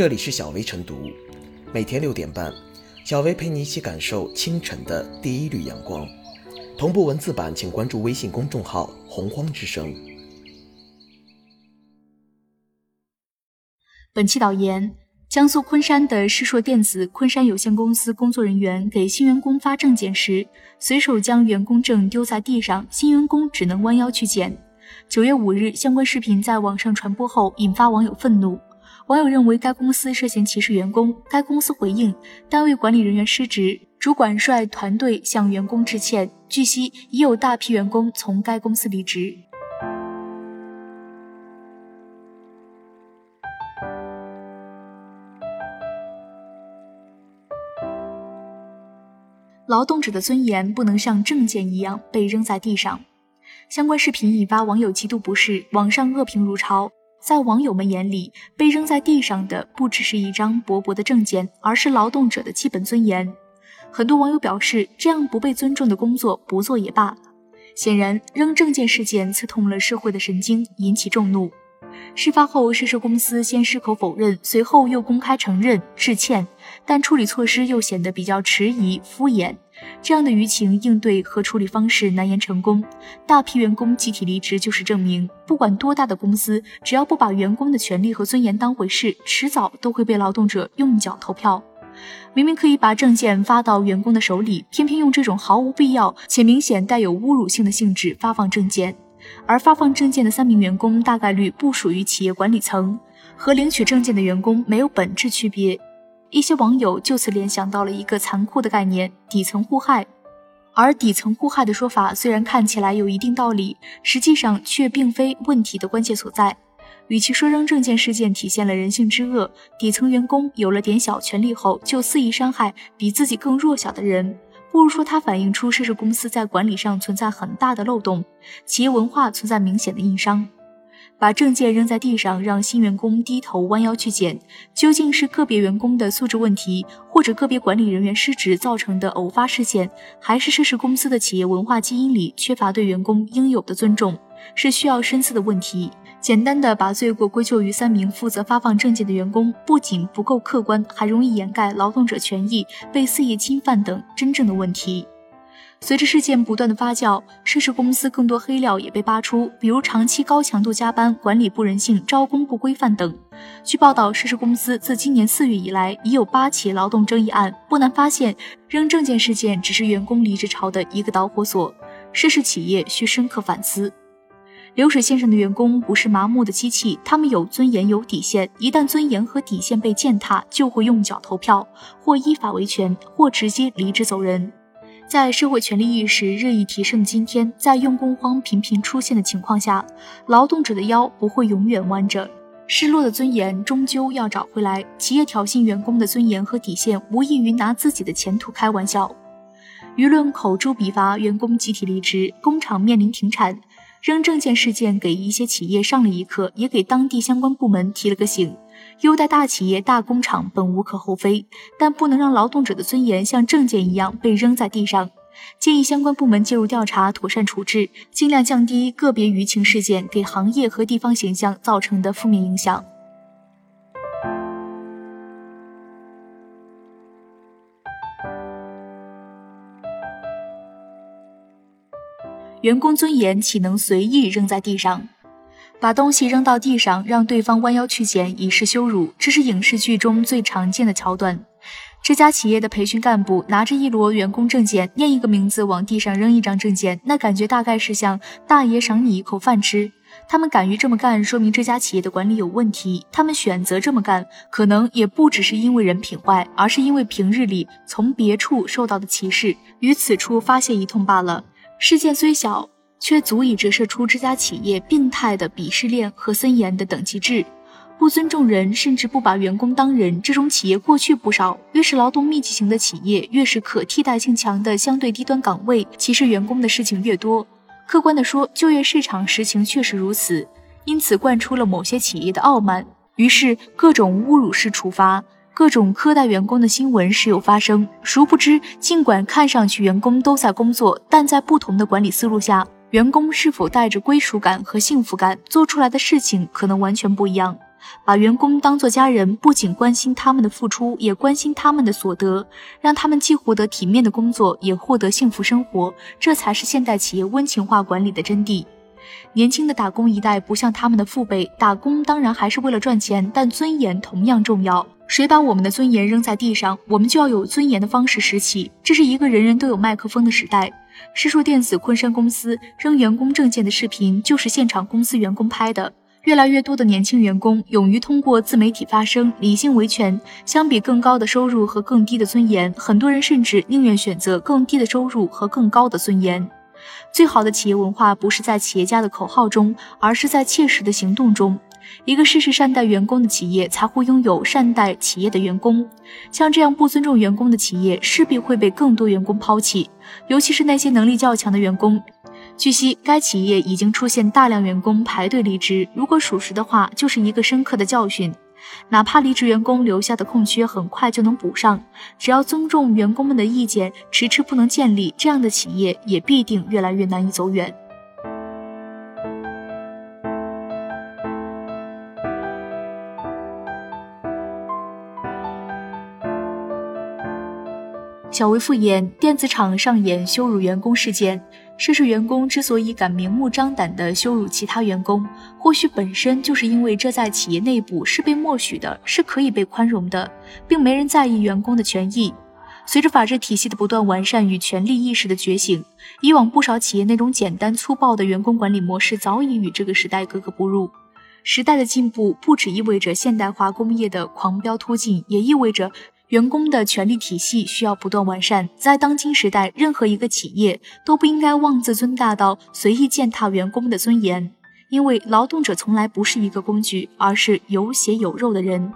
这里是小薇晨读，每天六点半，小薇陪你一起感受清晨的第一缕阳光。同步文字版，请关注微信公众号“洪荒之声”。本期导言：江苏昆山的世硕电子昆山有限公司工作人员给新员工发证件时，随手将员工证丢在地上，新员工只能弯腰去捡。九月五日，相关视频在网上传播后，引发网友愤怒。网友认为该公司涉嫌歧视员工，该公司回应单位管理人员失职，主管率团队向员工致歉。据悉，已有大批员工从该公司离职。劳动者的尊严不能像证件一样被扔在地上。相关视频引发网友极度不适，网上恶评如潮。在网友们眼里，被扔在地上的不只是一张薄薄的证件，而是劳动者的基本尊严。很多网友表示，这样不被尊重的工作不做也罢。显然，扔证件事件刺痛了社会的神经，引起众怒。事发后，涉事公司先矢口否认，随后又公开承认致歉，但处理措施又显得比较迟疑、敷衍。这样的舆情应对和处理方式难言成功，大批员工集体离职就是证明。不管多大的公司，只要不把员工的权利和尊严当回事，迟早都会被劳动者用脚投票。明明可以把证件发到员工的手里，偏偏用这种毫无必要且明显带有侮辱性的性质发放证件。而发放证件的三名员工大概率不属于企业管理层，和领取证件的员工没有本质区别。一些网友就此联想到了一个残酷的概念——底层互害。而底层互害的说法虽然看起来有一定道理，实际上却并非问题的关键所在。与其说扔证件事件体现了人性之恶，底层员工有了点小权利后就肆意伤害比自己更弱小的人，不如说它反映出涉事公司在管理上存在很大的漏洞，企业文化存在明显的硬伤。把证件扔在地上，让新员工低头弯腰去捡，究竟是个别员工的素质问题，或者个别管理人员失职造成的偶发事件，还是涉事公司的企业文化基因里缺乏对员工应有的尊重，是需要深思的问题。简单的把罪过归咎于三名负责发放证件的员工，不仅不够客观，还容易掩盖劳动者权益被肆意侵犯等真正的问题。随着事件不断的发酵，涉事公司更多黑料也被扒出，比如长期高强度加班、管理不人性、招工不规范等。据报道，涉事公司自今年四月以来已有八起劳动争议案。不难发现，扔证件事件只是员工离职潮的一个导火索。涉事企业需深刻反思。流水线上的员工不是麻木的机器，他们有尊严、有底线。一旦尊严和底线被践踏，就会用脚投票，或依法维权，或直接离职走人。在社会权利意识日益提升的今天，在用工荒频频出现的情况下，劳动者的腰不会永远弯着，失落的尊严终究要找回来。企业挑衅员工的尊严和底线，无异于拿自己的前途开玩笑。舆论口诛笔伐，员工集体离职，工厂面临停产。扔证件事件给一些企业上了一课，也给当地相关部门提了个醒。优待大企业、大工厂本无可厚非，但不能让劳动者的尊严像证件一样被扔在地上。建议相关部门介入调查，妥善处置，尽量降低个别舆情事件给行业和地方形象造成的负面影响。员工尊严岂能随意扔在地上？把东西扔到地上，让对方弯腰去捡，以示羞辱，这是影视剧中最常见的桥段。这家企业的培训干部拿着一摞员工证件，念一个名字往地上扔一张证件，那感觉大概是像大爷赏你一口饭吃。他们敢于这么干，说明这家企业的管理有问题。他们选择这么干，可能也不只是因为人品坏，而是因为平日里从别处受到的歧视，于此处发泄一通罢了。事件虽小。却足以折射出这家企业病态的鄙视链和森严的等级制，不尊重人，甚至不把员工当人。这种企业过去不少，越是劳动密集型的企业，越是可替代性强的相对低端岗位，歧视员工的事情越多。客观的说，就业市场实情确实如此，因此惯出了某些企业的傲慢，于是各种侮辱式处罚，各种苛待员工的新闻时有发生。殊不知，尽管看上去员工都在工作，但在不同的管理思路下。员工是否带着归属感和幸福感，做出来的事情可能完全不一样。把员工当作家人，不仅关心他们的付出，也关心他们的所得，让他们既获得体面的工作，也获得幸福生活，这才是现代企业温情化管理的真谛。年轻的打工一代不像他们的父辈，打工当然还是为了赚钱，但尊严同样重要。谁把我们的尊严扔在地上，我们就要有尊严的方式拾起。这是一个人人都有麦克风的时代。世硕电子昆山公司扔员工证件的视频，就是现场公司员工拍的。越来越多的年轻员工勇于通过自媒体发声，理性维权。相比更高的收入和更低的尊严，很多人甚至宁愿选择更低的收入和更高的尊严。最好的企业文化不是在企业家的口号中，而是在切实的行动中。一个事事善待员工的企业，才会拥有善待企业的员工。像这样不尊重员工的企业，势必会被更多员工抛弃，尤其是那些能力较强的员工。据悉，该企业已经出现大量员工排队离职。如果属实的话，就是一个深刻的教训。哪怕离职员工留下的空缺很快就能补上，只要尊重员工们的意见，迟迟不能建立这样的企业，也必定越来越难以走远。小薇复言，电子厂上演羞辱员工事件。涉事员工之所以敢明目张胆地羞辱其他员工，或许本身就是因为这在企业内部是被默许的，是可以被宽容的，并没人在意员工的权益。随着法治体系的不断完善与权力意识的觉醒，以往不少企业那种简单粗暴的员工管理模式早已与这个时代格格不入。时代的进步不只意味着现代化工业的狂飙突进，也意味着。员工的权利体系需要不断完善。在当今时代，任何一个企业都不应该妄自尊大到随意践踏员工的尊严，因为劳动者从来不是一个工具，而是有血有肉的人。